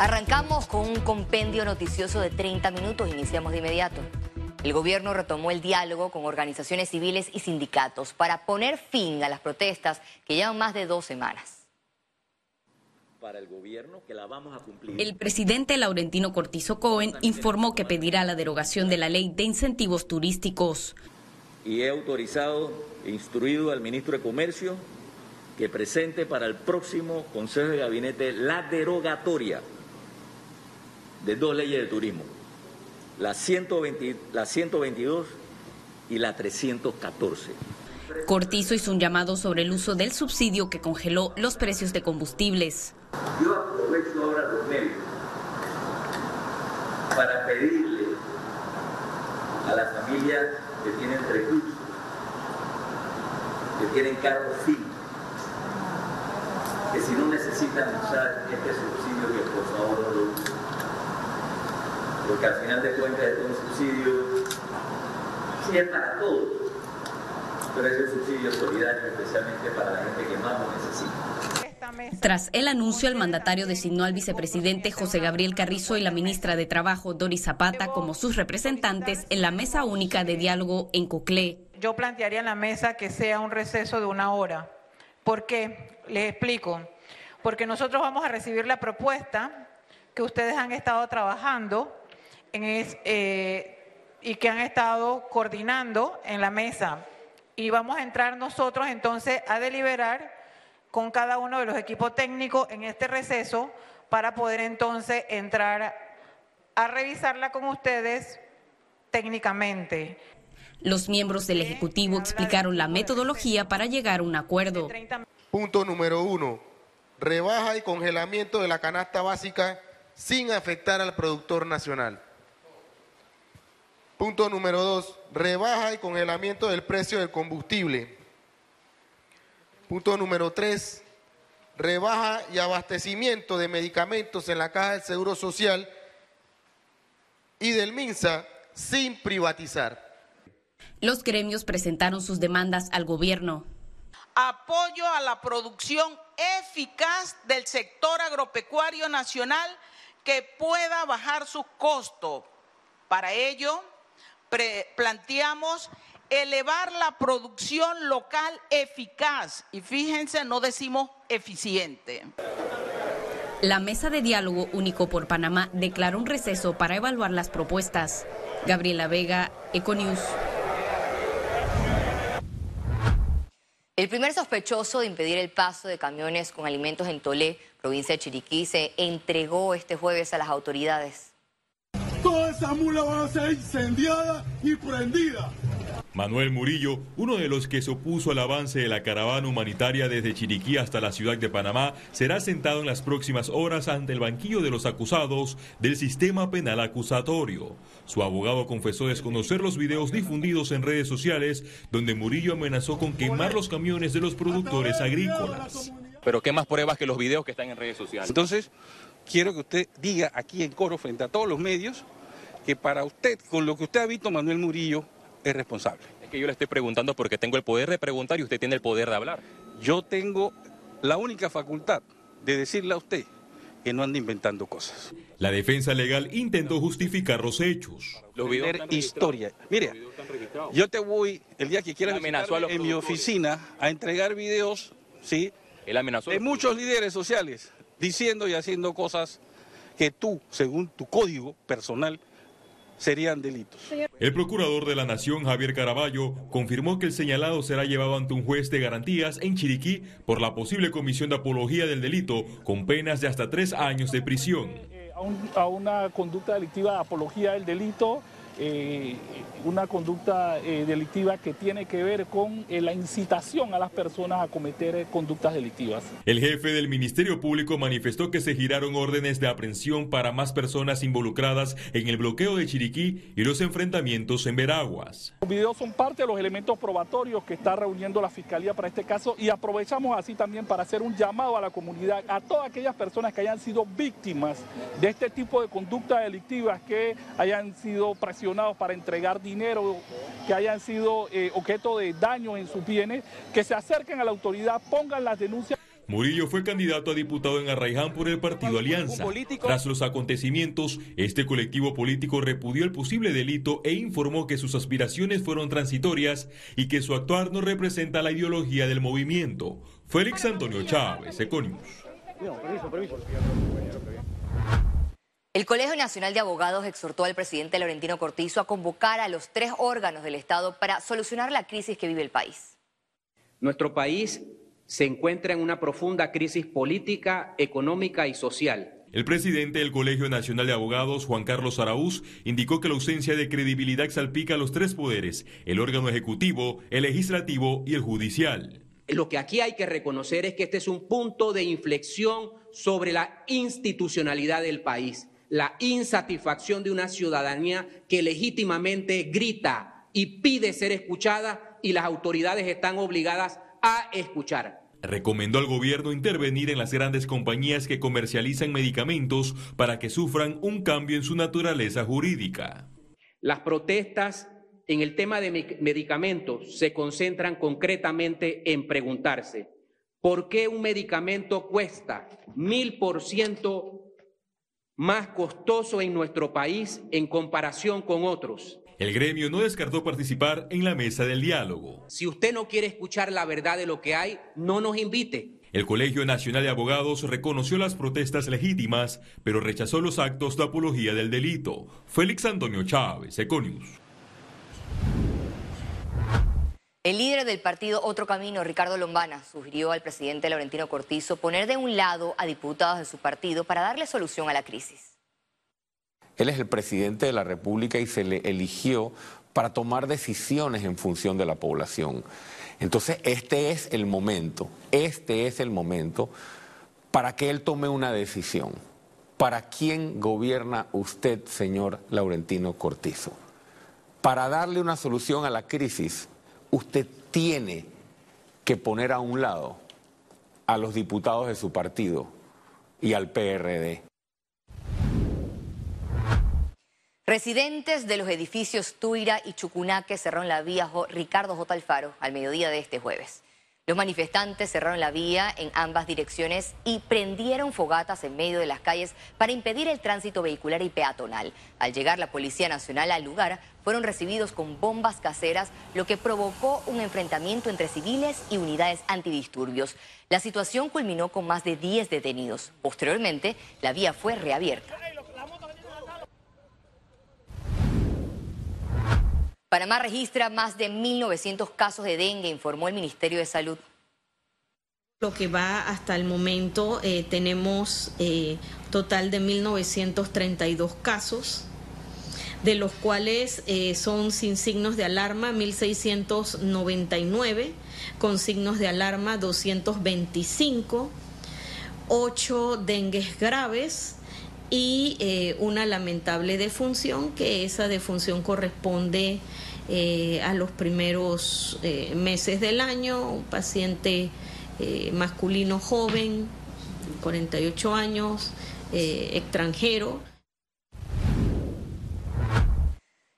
Arrancamos con un compendio noticioso de 30 minutos, iniciamos de inmediato. El gobierno retomó el diálogo con organizaciones civiles y sindicatos para poner fin a las protestas que llevan más de dos semanas. Para el gobierno que la vamos a cumplir. El presidente Laurentino Cortizo Cohen informó que pedirá la derogación de la ley de incentivos turísticos. Y he autorizado e instruido al ministro de Comercio que presente para el próximo Consejo de Gabinete la derogatoria de dos leyes de turismo, la, 120, la 122 y la 314. Cortizo hizo un llamado sobre el uso del subsidio que congeló los precios de combustibles. Yo aprovecho ahora los medios para pedirle a las familias que tienen recursos, que tienen carros finos, que si no necesitan usar este subsidio, que por favor no lo usen porque al final de cuentas es un subsidio, sí es para todos, pero es un subsidio solidario especialmente para la gente que más lo necesita. Tras el anuncio, el mandatario designó al vicepresidente José Gabriel Carrizo y la ministra de Trabajo Doris Zapata como sus representantes en la mesa única de diálogo en Coclé. Yo plantearía en la mesa que sea un receso de una hora. ¿Por qué? Les explico. Porque nosotros vamos a recibir la propuesta que ustedes han estado trabajando eh, y que han estado coordinando en la mesa. Y vamos a entrar nosotros entonces a deliberar con cada uno de los equipos técnicos en este receso para poder entonces entrar a revisarla con ustedes técnicamente. Los miembros del Ejecutivo explicaron la metodología para llegar a un acuerdo. Punto número uno, rebaja y congelamiento de la canasta básica sin afectar al productor nacional. Punto número dos, rebaja y congelamiento del precio del combustible. Punto número tres, rebaja y abastecimiento de medicamentos en la Caja del Seguro Social y del MINSA sin privatizar. Los gremios presentaron sus demandas al gobierno. Apoyo a la producción eficaz del sector agropecuario nacional que pueda bajar sus costos. Para ello, planteamos elevar la producción local eficaz y fíjense, no decimos eficiente. La mesa de diálogo único por Panamá declaró un receso para evaluar las propuestas. Gabriela Vega, Econews. El primer sospechoso de impedir el paso de camiones con alimentos en Tolé, provincia de Chiriquí, se entregó este jueves a las autoridades. Toda esa mula va a ser incendiada y prendida. Manuel Murillo, uno de los que se opuso al avance de la caravana humanitaria desde Chiriquí hasta la ciudad de Panamá, será sentado en las próximas horas ante el banquillo de los acusados del sistema penal acusatorio. Su abogado confesó desconocer los videos difundidos en redes sociales donde Murillo amenazó con quemar los camiones de los productores agrícolas. Pero ¿qué más pruebas que los videos que están en redes sociales? Entonces, quiero que usted diga aquí en coro frente a todos los medios que para usted, con lo que usted ha visto, Manuel Murillo es responsable. Es que yo le estoy preguntando porque tengo el poder de preguntar y usted tiene el poder de hablar. Yo tengo la única facultad de decirle a usted que no ande inventando cosas. La defensa legal intentó justificar los hechos. Los videos historia. Mire, yo te voy el día que quieras en mi oficina a entregar videos, ¿sí? amenazó de muchos líderes sociales diciendo y haciendo cosas que tú, según tu código personal, serían delitos. El procurador de la Nación, Javier Caraballo, confirmó que el señalado será llevado ante un juez de garantías en Chiriquí por la posible comisión de apología del delito, con penas de hasta tres años de prisión. A, una conducta delictiva de apología del delito eh, una conducta eh, delictiva que tiene que ver con eh, la incitación a las personas a cometer conductas delictivas. El jefe del Ministerio Público manifestó que se giraron órdenes de aprehensión para más personas involucradas en el bloqueo de Chiriquí y los enfrentamientos en Veraguas. Los videos son parte de los elementos probatorios que está reuniendo la Fiscalía para este caso y aprovechamos así también para hacer un llamado a la comunidad, a todas aquellas personas que hayan sido víctimas de este tipo de conductas delictivas, que hayan sido presionadas para entregar dinero, que hayan sido eh, objeto de daño en sus bienes, que se acerquen a la autoridad, pongan las denuncias. Murillo fue candidato a diputado en Arraiján por el partido Alianza. Tras los acontecimientos, este colectivo político repudió el posible delito e informó que sus aspiraciones fueron transitorias y que su actuar no representa la ideología del movimiento. Félix Antonio Chávez, Econius. El Colegio Nacional de Abogados exhortó al presidente Laurentino Cortizo a convocar a los tres órganos del Estado para solucionar la crisis que vive el país. Nuestro país se encuentra en una profunda crisis política, económica y social. El presidente del Colegio Nacional de Abogados, Juan Carlos Araúz, indicó que la ausencia de credibilidad salpica a los tres poderes, el órgano ejecutivo, el legislativo y el judicial. Lo que aquí hay que reconocer es que este es un punto de inflexión sobre la institucionalidad del país, la insatisfacción de una ciudadanía que legítimamente grita y pide ser escuchada y las autoridades están obligadas a escuchar. Recomendó al gobierno intervenir en las grandes compañías que comercializan medicamentos para que sufran un cambio en su naturaleza jurídica. Las protestas en el tema de medicamentos se concentran concretamente en preguntarse, ¿por qué un medicamento cuesta mil por ciento más costoso en nuestro país en comparación con otros? El gremio no descartó participar en la mesa del diálogo. Si usted no quiere escuchar la verdad de lo que hay, no nos invite. El Colegio Nacional de Abogados reconoció las protestas legítimas, pero rechazó los actos de apología del delito. Félix Antonio Chávez, Econius. El líder del partido Otro Camino, Ricardo Lombana, sugirió al presidente Laurentino Cortizo poner de un lado a diputados de su partido para darle solución a la crisis. Él es el presidente de la República y se le eligió para tomar decisiones en función de la población. Entonces, este es el momento, este es el momento para que él tome una decisión. ¿Para quién gobierna usted, señor Laurentino Cortizo? Para darle una solución a la crisis, usted tiene que poner a un lado a los diputados de su partido y al PRD. Residentes de los edificios Tuira y Chucunaque cerraron la vía Ricardo J. Alfaro al mediodía de este jueves. Los manifestantes cerraron la vía en ambas direcciones y prendieron fogatas en medio de las calles para impedir el tránsito vehicular y peatonal. Al llegar la Policía Nacional al lugar, fueron recibidos con bombas caseras, lo que provocó un enfrentamiento entre civiles y unidades antidisturbios. La situación culminó con más de 10 detenidos. Posteriormente, la vía fue reabierta. Panamá registra más de 1.900 casos de dengue, informó el Ministerio de Salud. Lo que va hasta el momento, eh, tenemos eh, total de 1.932 casos, de los cuales eh, son sin signos de alarma 1.699, con signos de alarma 225, 8 dengues graves, y eh, una lamentable defunción, que esa defunción corresponde eh, a los primeros eh, meses del año, un paciente masculino joven, 48 años, extranjero.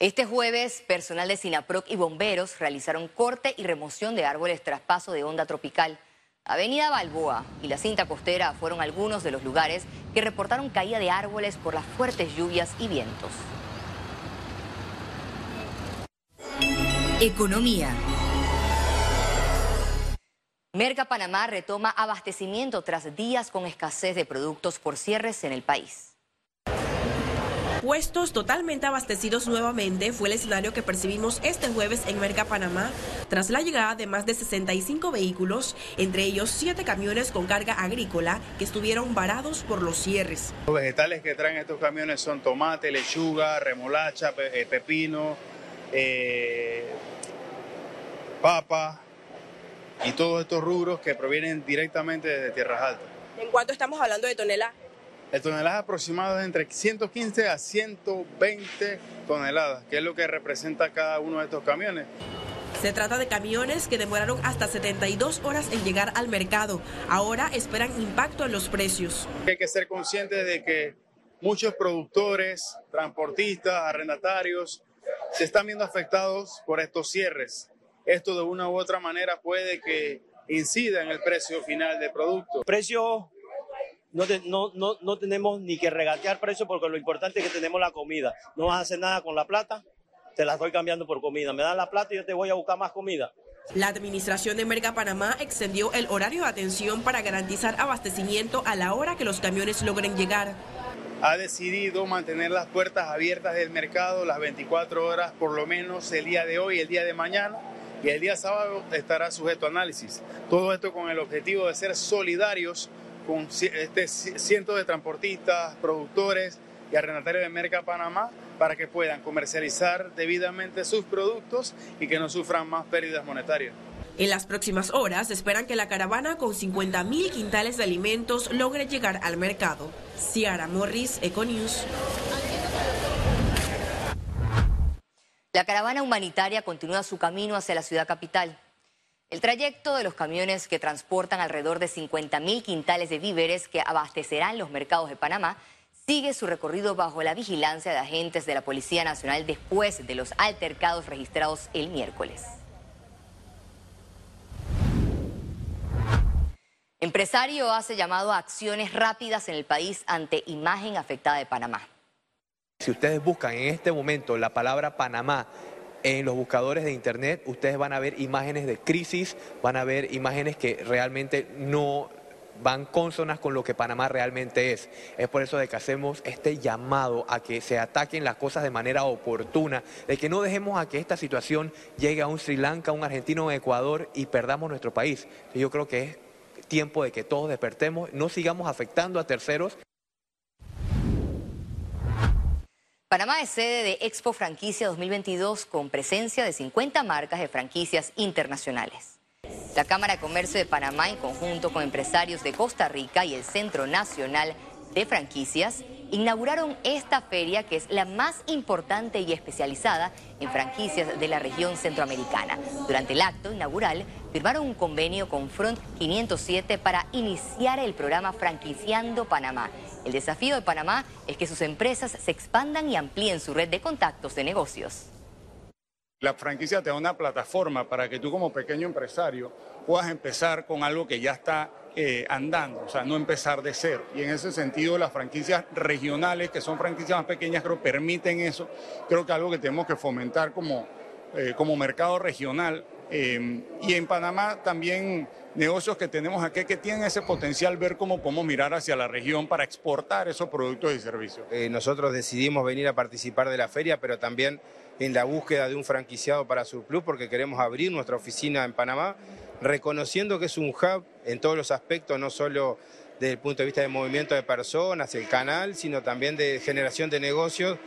Este jueves, personal de Sinaproc y bomberos realizaron corte y remoción de árboles traspaso de onda tropical. Avenida Balboa y la cinta costera fueron algunos de los lugares que reportaron caída de árboles por las fuertes lluvias y vientos. Economía. Merca Panamá retoma abastecimiento tras días con escasez de productos por cierres en el país. Puestos totalmente abastecidos nuevamente fue el escenario que percibimos este jueves en Merca, Panamá, tras la llegada de más de 65 vehículos, entre ellos 7 camiones con carga agrícola que estuvieron varados por los cierres. Los vegetales que traen estos camiones son tomate, lechuga, remolacha, eh, pepino, eh, papa y todos estos rubros que provienen directamente de Tierras Altas. ¿En cuánto estamos hablando de toneladas? El tonelaje aproximado es entre 115 a 120 toneladas, que es lo que representa cada uno de estos camiones. Se trata de camiones que demoraron hasta 72 horas en llegar al mercado. Ahora esperan impacto en los precios. Hay que ser conscientes de que muchos productores, transportistas, arrendatarios se están viendo afectados por estos cierres. Esto de una u otra manera puede que incida en el precio final del producto. Precio no, no, no, no, tenemos ni que regatear precio porque lo importante es que tenemos la comida. No vas a hacer nada con la plata, te la estoy cambiando por comida. Me dan la plata y yo te voy a buscar más comida. La administración de Merca Panamá extendió el horario de atención para garantizar abastecimiento a la hora que los camiones logren llegar. Ha decidido mantener las puertas abiertas del mercado las 24 horas, por lo menos el día de hoy y el día de mañana, y el día sábado estará sujeto a análisis. Todo esto con el objetivo de ser solidarios con este cientos de transportistas, productores y arrendatarios de Merca Panamá para que puedan comercializar debidamente sus productos y que no sufran más pérdidas monetarias. En las próximas horas esperan que la caravana con 50.000 quintales de alimentos logre llegar al mercado. Ciara Morris, Econews. La caravana humanitaria continúa su camino hacia la ciudad capital. El trayecto de los camiones que transportan alrededor de 50.000 quintales de víveres que abastecerán los mercados de Panamá sigue su recorrido bajo la vigilancia de agentes de la Policía Nacional después de los altercados registrados el miércoles. Empresario hace llamado a acciones rápidas en el país ante imagen afectada de Panamá. Si ustedes buscan en este momento la palabra Panamá en los buscadores de internet ustedes van a ver imágenes de crisis, van a ver imágenes que realmente no van consonas con lo que Panamá realmente es. Es por eso de que hacemos este llamado a que se ataquen las cosas de manera oportuna, de que no dejemos a que esta situación llegue a un Sri Lanka, un argentino, un Ecuador y perdamos nuestro país. Yo creo que es tiempo de que todos despertemos, no sigamos afectando a terceros. Panamá es sede de Expo Franquicia 2022 con presencia de 50 marcas de franquicias internacionales. La Cámara de Comercio de Panamá, en conjunto con empresarios de Costa Rica y el Centro Nacional de Franquicias, inauguraron esta feria que es la más importante y especializada en franquicias de la región centroamericana. Durante el acto inaugural firmaron un convenio con Front 507 para iniciar el programa Franquiciando Panamá el desafío de Panamá es que sus empresas se expandan y amplíen su red de contactos de negocios. La franquicia te da una plataforma para que tú como pequeño empresario puedas empezar con algo que ya está eh, andando, o sea, no empezar de cero. Y en ese sentido las franquicias regionales, que son franquicias más pequeñas, creo permiten eso. Creo que algo que tenemos que fomentar como, eh, como mercado regional. Eh, y en Panamá también negocios que tenemos aquí que tienen ese potencial, ver cómo podemos mirar hacia la región para exportar esos productos y servicios. Eh, nosotros decidimos venir a participar de la feria, pero también en la búsqueda de un franquiciado para Surplus, porque queremos abrir nuestra oficina en Panamá, reconociendo que es un hub en todos los aspectos, no solo desde el punto de vista de movimiento de personas, el canal, sino también de generación de negocios